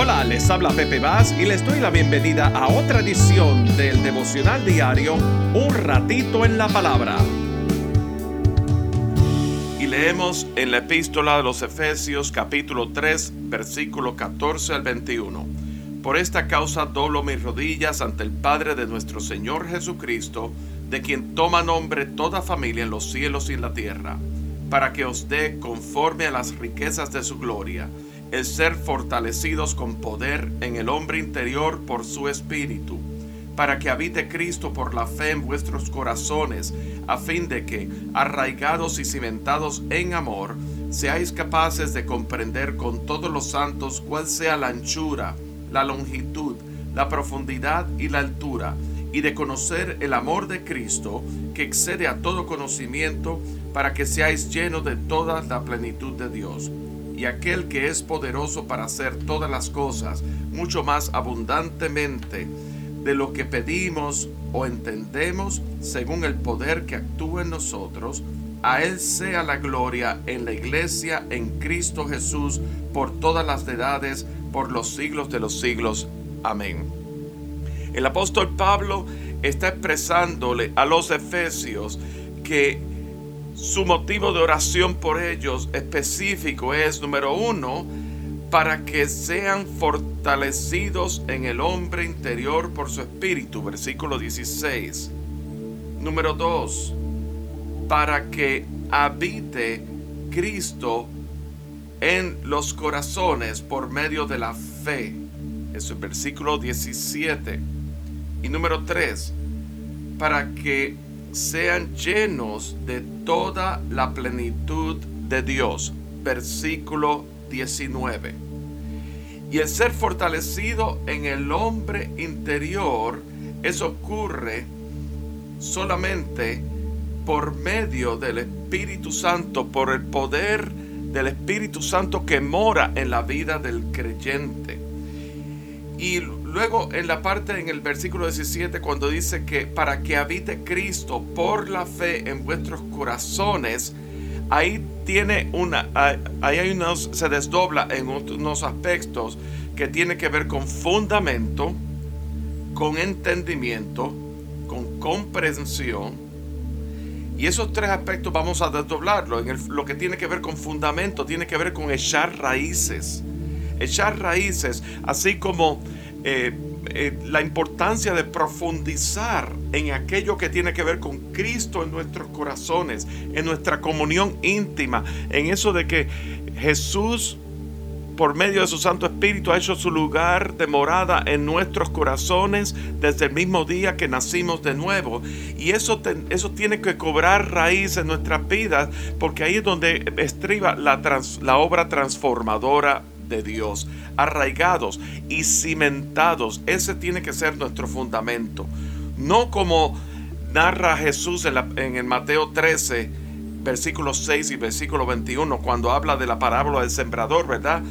Hola, les habla Pepe Vaz y les doy la bienvenida a otra edición del devocional diario Un ratito en la palabra. Y leemos en la epístola de los Efesios capítulo 3 versículo 14 al 21. Por esta causa doblo mis rodillas ante el Padre de nuestro Señor Jesucristo, de quien toma nombre toda familia en los cielos y en la tierra, para que os dé conforme a las riquezas de su gloria el ser fortalecidos con poder en el hombre interior por su espíritu, para que habite Cristo por la fe en vuestros corazones, a fin de que, arraigados y cimentados en amor, seáis capaces de comprender con todos los santos cuál sea la anchura, la longitud, la profundidad y la altura, y de conocer el amor de Cristo, que excede a todo conocimiento, para que seáis llenos de toda la plenitud de Dios y aquel que es poderoso para hacer todas las cosas mucho más abundantemente de lo que pedimos o entendemos según el poder que actúa en nosotros, a Él sea la gloria en la iglesia en Cristo Jesús por todas las edades, por los siglos de los siglos. Amén. El apóstol Pablo está expresándole a los efesios que su motivo de oración por ellos específico es, número uno, para que sean fortalecidos en el hombre interior por su espíritu, versículo 16. Número dos, para que habite Cristo en los corazones por medio de la fe. Eso es versículo 17. Y número 3, para que sean llenos de toda la plenitud de Dios. Versículo 19. Y el ser fortalecido en el hombre interior, eso ocurre solamente por medio del Espíritu Santo, por el poder del Espíritu Santo que mora en la vida del creyente. Y luego en la parte en el versículo 17 cuando dice que para que habite Cristo por la fe en vuestros corazones, ahí tiene una, ahí hay unos, se desdobla en unos aspectos que tiene que ver con fundamento, con entendimiento, con comprensión. Y esos tres aspectos vamos a desdoblarlo. En lo que tiene que ver con fundamento, tiene que ver con echar raíces echar raíces, así como eh, eh, la importancia de profundizar en aquello que tiene que ver con Cristo en nuestros corazones, en nuestra comunión íntima, en eso de que Jesús por medio de su Santo Espíritu ha hecho su lugar de morada en nuestros corazones desde el mismo día que nacimos de nuevo. Y eso, eso tiene que cobrar raíz en nuestras vidas porque ahí es donde estriba la, la obra transformadora de Dios, arraigados y cimentados. Ese tiene que ser nuestro fundamento. No como narra Jesús en, el Mateo 13, versículo 6 y versículo 21, cuando habla de la parábola del sembrador, ¿verdad?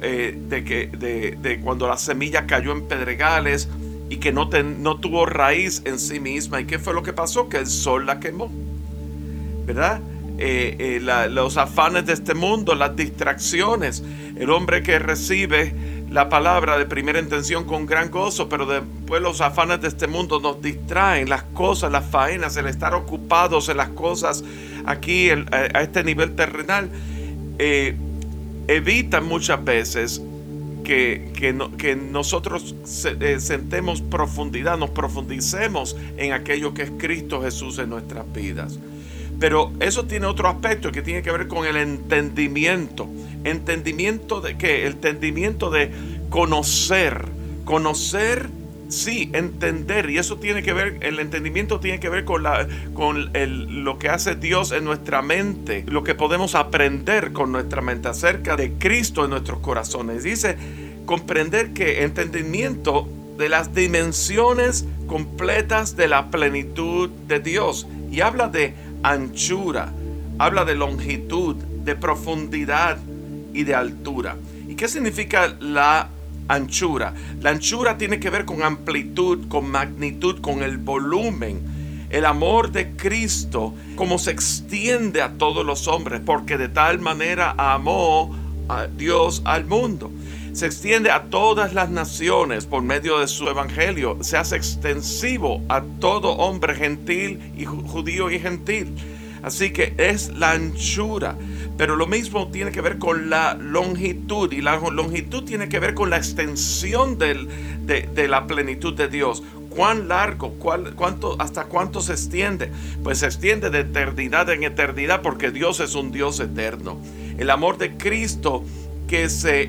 Eh, de, que, de, cuando la semilla cayó en pedregales y que no, no tuvo raíz en sí misma. ¿Y qué fue lo que pasó? Que el sol la quemó. ¿Verdad? Eh, eh, los afanes de este mundo, las distracciones. El hombre que recibe la palabra de primera intención con gran gozo, pero después los afanes de este mundo nos distraen, las cosas, las faenas, el estar ocupados en las cosas aquí a este nivel terrenal, eh, evitan muchas veces que, nosotros sentemos profundidad, nos profundicemos en aquello que es Cristo Jesús en nuestras vidas. Pero eso tiene otro aspecto que tiene que ver con el entendimiento. ¿Entendimiento de qué? El entendimiento de conocer. Conocer, sí, entender. Y eso tiene que ver, el entendimiento tiene que ver con, la, con el, lo que hace Dios en nuestra mente. Lo que podemos aprender con nuestra mente acerca de Cristo en nuestros corazones. Dice, comprender que entendimiento de las dimensiones completas de la plenitud de Dios. Y habla de anchura, habla de longitud, de profundidad y de altura. ¿Y qué significa la anchura? La anchura tiene que ver con amplitud, con magnitud, con el volumen. El amor de Cristo, como se extiende a todos los hombres, porque de tal manera amó a Dios al mundo. Se extiende a todas las naciones por medio de su evangelio, se hace extensivo a todo hombre gentil y judío y gentil. Así que es la anchura, pero lo mismo tiene que ver con la longitud y la longitud tiene que ver con la extensión del, de, la plenitud de Dios. ¿Cuán largo? cuánto, ¿Hasta cuánto se extiende? Pues se extiende de eternidad en eternidad porque Dios es un Dios eterno. El amor de Cristo que se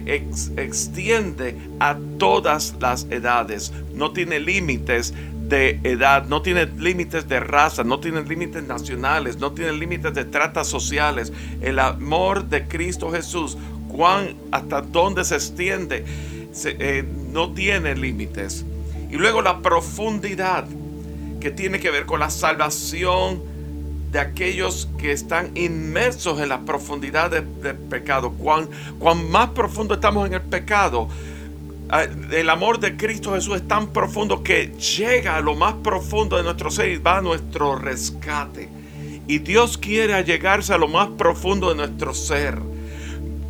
extiende a todas las edades, no tiene límites de edad, no tiene límites de raza, no tiene límites nacionales, no tiene límites de tratas sociales. El amor de Cristo Jesús, hasta dónde se extiende, eh, no tiene límites. Y luego la profundidad, que tiene que ver con la salvación de aquellos que están inmersos en la profundidad del pecado. Cuán, cuán más profundo estamos en el pecado, Ah, el amor de Cristo Jesús es tan profundo que llega a lo más profundo de nuestro ser y va a nuestro rescate. Y Dios quiere llegarse a lo más profundo de nuestro ser.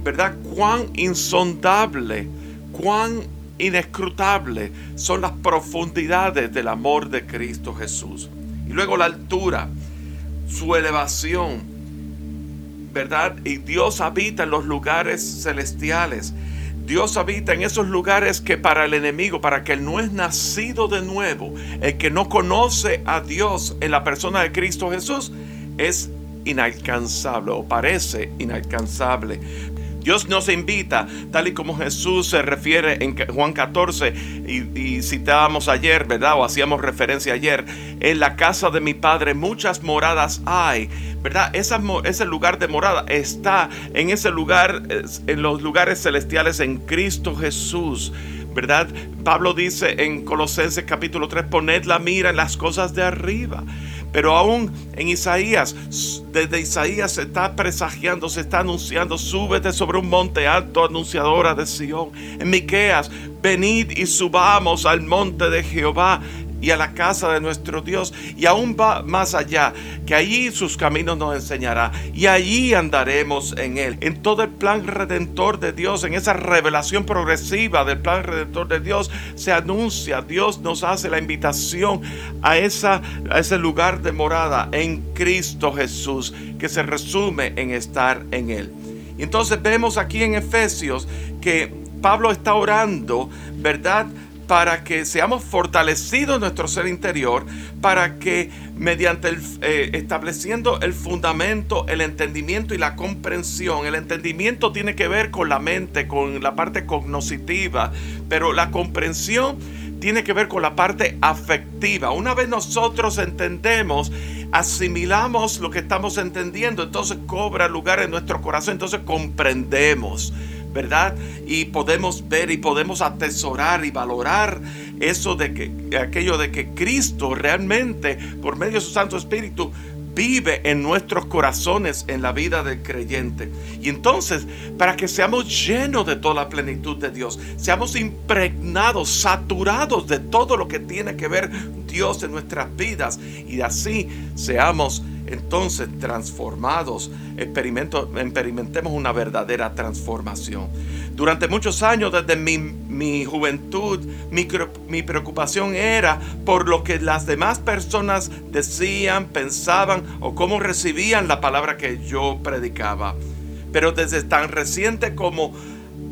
¿Verdad? Cuán insondable, cuán inescrutable son las profundidades del amor de Cristo Jesús. Y luego la altura, su elevación, ¿verdad? Y Dios habita en los lugares celestiales. Dios habita en esos lugares que para el enemigo, para que no es nacido de nuevo, el que no conoce a Dios en la persona de Cristo Jesús, es inalcanzable o parece inalcanzable. Dios nos invita, tal y como Jesús se refiere en Juan 14 y, citábamos ayer, ¿verdad? O hacíamos referencia ayer, en la casa de mi Padre muchas moradas hay, ¿verdad? ese lugar de morada está en ese lugar, en los lugares celestiales en Cristo Jesús. ¿verdad? Pablo dice en Colosenses capítulo 3, poned la mira en las cosas de arriba. Pero aún en Isaías, desde Isaías se está presagiando, se está anunciando, súbete sobre un monte alto, anunciadora de Sión. En Miqueas, venid y subamos al monte de Jehová y a la casa de nuestro Dios. Y aún va más allá, que allí sus caminos nos enseñará. Y allí andaremos en Él. En todo el plan redentor de Dios, en esa revelación progresiva del plan redentor de Dios, se anuncia, Dios nos hace la invitación a, esa, a ese lugar de morada en Cristo Jesús, que se resume en estar en Él. Entonces vemos aquí en Efesios que Pablo está orando, ¿verdad? Para que seamos fortalecidos en nuestro ser interior, para que mediante el, eh, estableciendo el fundamento, el entendimiento y la comprensión, el entendimiento tiene que ver con la mente, con la parte cognoscitiva, pero la comprensión tiene que ver con la parte afectiva. Una vez nosotros entendemos, asimilamos lo que estamos entendiendo, entonces cobra lugar en nuestro corazón, entonces comprendemos. ¿Verdad? Y podemos ver y podemos atesorar y valorar eso de que aquello de que Cristo realmente por medio de su Santo Espíritu vive en nuestros corazones en la vida del creyente. Y entonces, para que seamos llenos de toda la plenitud de Dios, seamos impregnados, saturados de todo lo que tiene que ver Dios en nuestras vidas y así seamos entonces transformados, experimentemos una verdadera transformación. Durante muchos años, desde mi, juventud, mi, mi preocupación era por lo que las demás personas decían, pensaban o cómo recibían la palabra que yo predicaba. Pero desde tan reciente como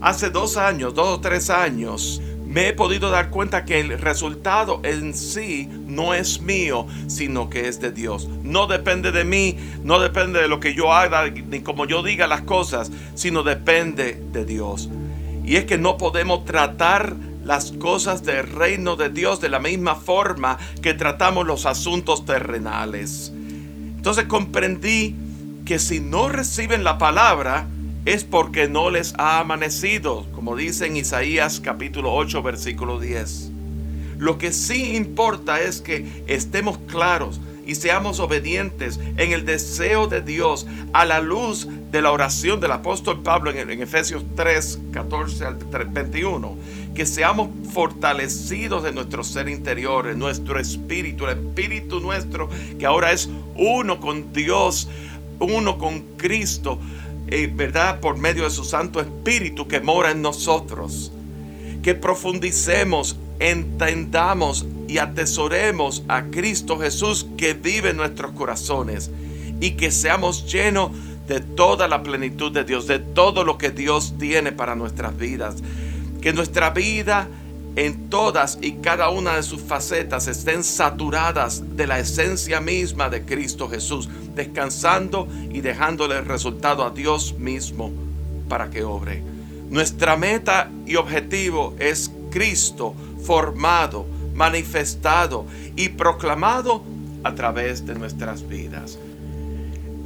hace dos años, dos o tres años, me he podido dar cuenta que el resultado en sí no es mío, sino que es de Dios. No depende de mí, no depende de lo que yo haga, ni como yo diga las cosas, sino depende de Dios. Y es que no podemos tratar las cosas del reino de Dios de la misma forma que tratamos los asuntos terrenales. Entonces comprendí que si no reciben la palabra, es porque no les ha amanecido, como dice en Isaías capítulo 8 versículo 10. Lo que sí importa es que estemos claros y seamos obedientes en el deseo de Dios a la luz de la oración del apóstol Pablo en, Efesios 3, 14 al 21. Que seamos fortalecidos en nuestro ser interior, en nuestro espíritu, el espíritu nuestro que ahora es uno con Dios, uno con Cristo, ¿verdad? Por medio de su Santo Espíritu que mora en nosotros. que profundicemos, entendamos y atesoremos a Cristo Jesús que vive en nuestros corazones y que seamos llenos de toda la plenitud de Dios, de todo lo que Dios tiene para nuestras vidas. Que nuestra vida en todas y cada una de sus facetas estén saturadas de la esencia misma de Cristo Jesús, descansando y dejándole el resultado a Dios mismo para que obre. Nuestra meta y objetivo es Cristo formado, manifestado y proclamado a través de nuestras vidas.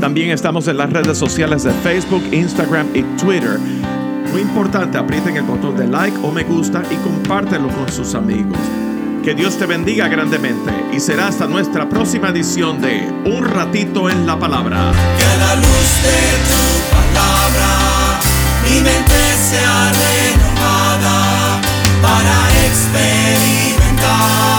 También estamos en las redes sociales de Facebook, Instagram y Twitter. Muy importante, aprieten el botón de like o me gusta y compártelo con sus amigos. Que Dios te bendiga grandemente y será hasta nuestra próxima edición de Un ratito en la palabra. Que la luz de tu palabra mi mente sea renovada para experimentar.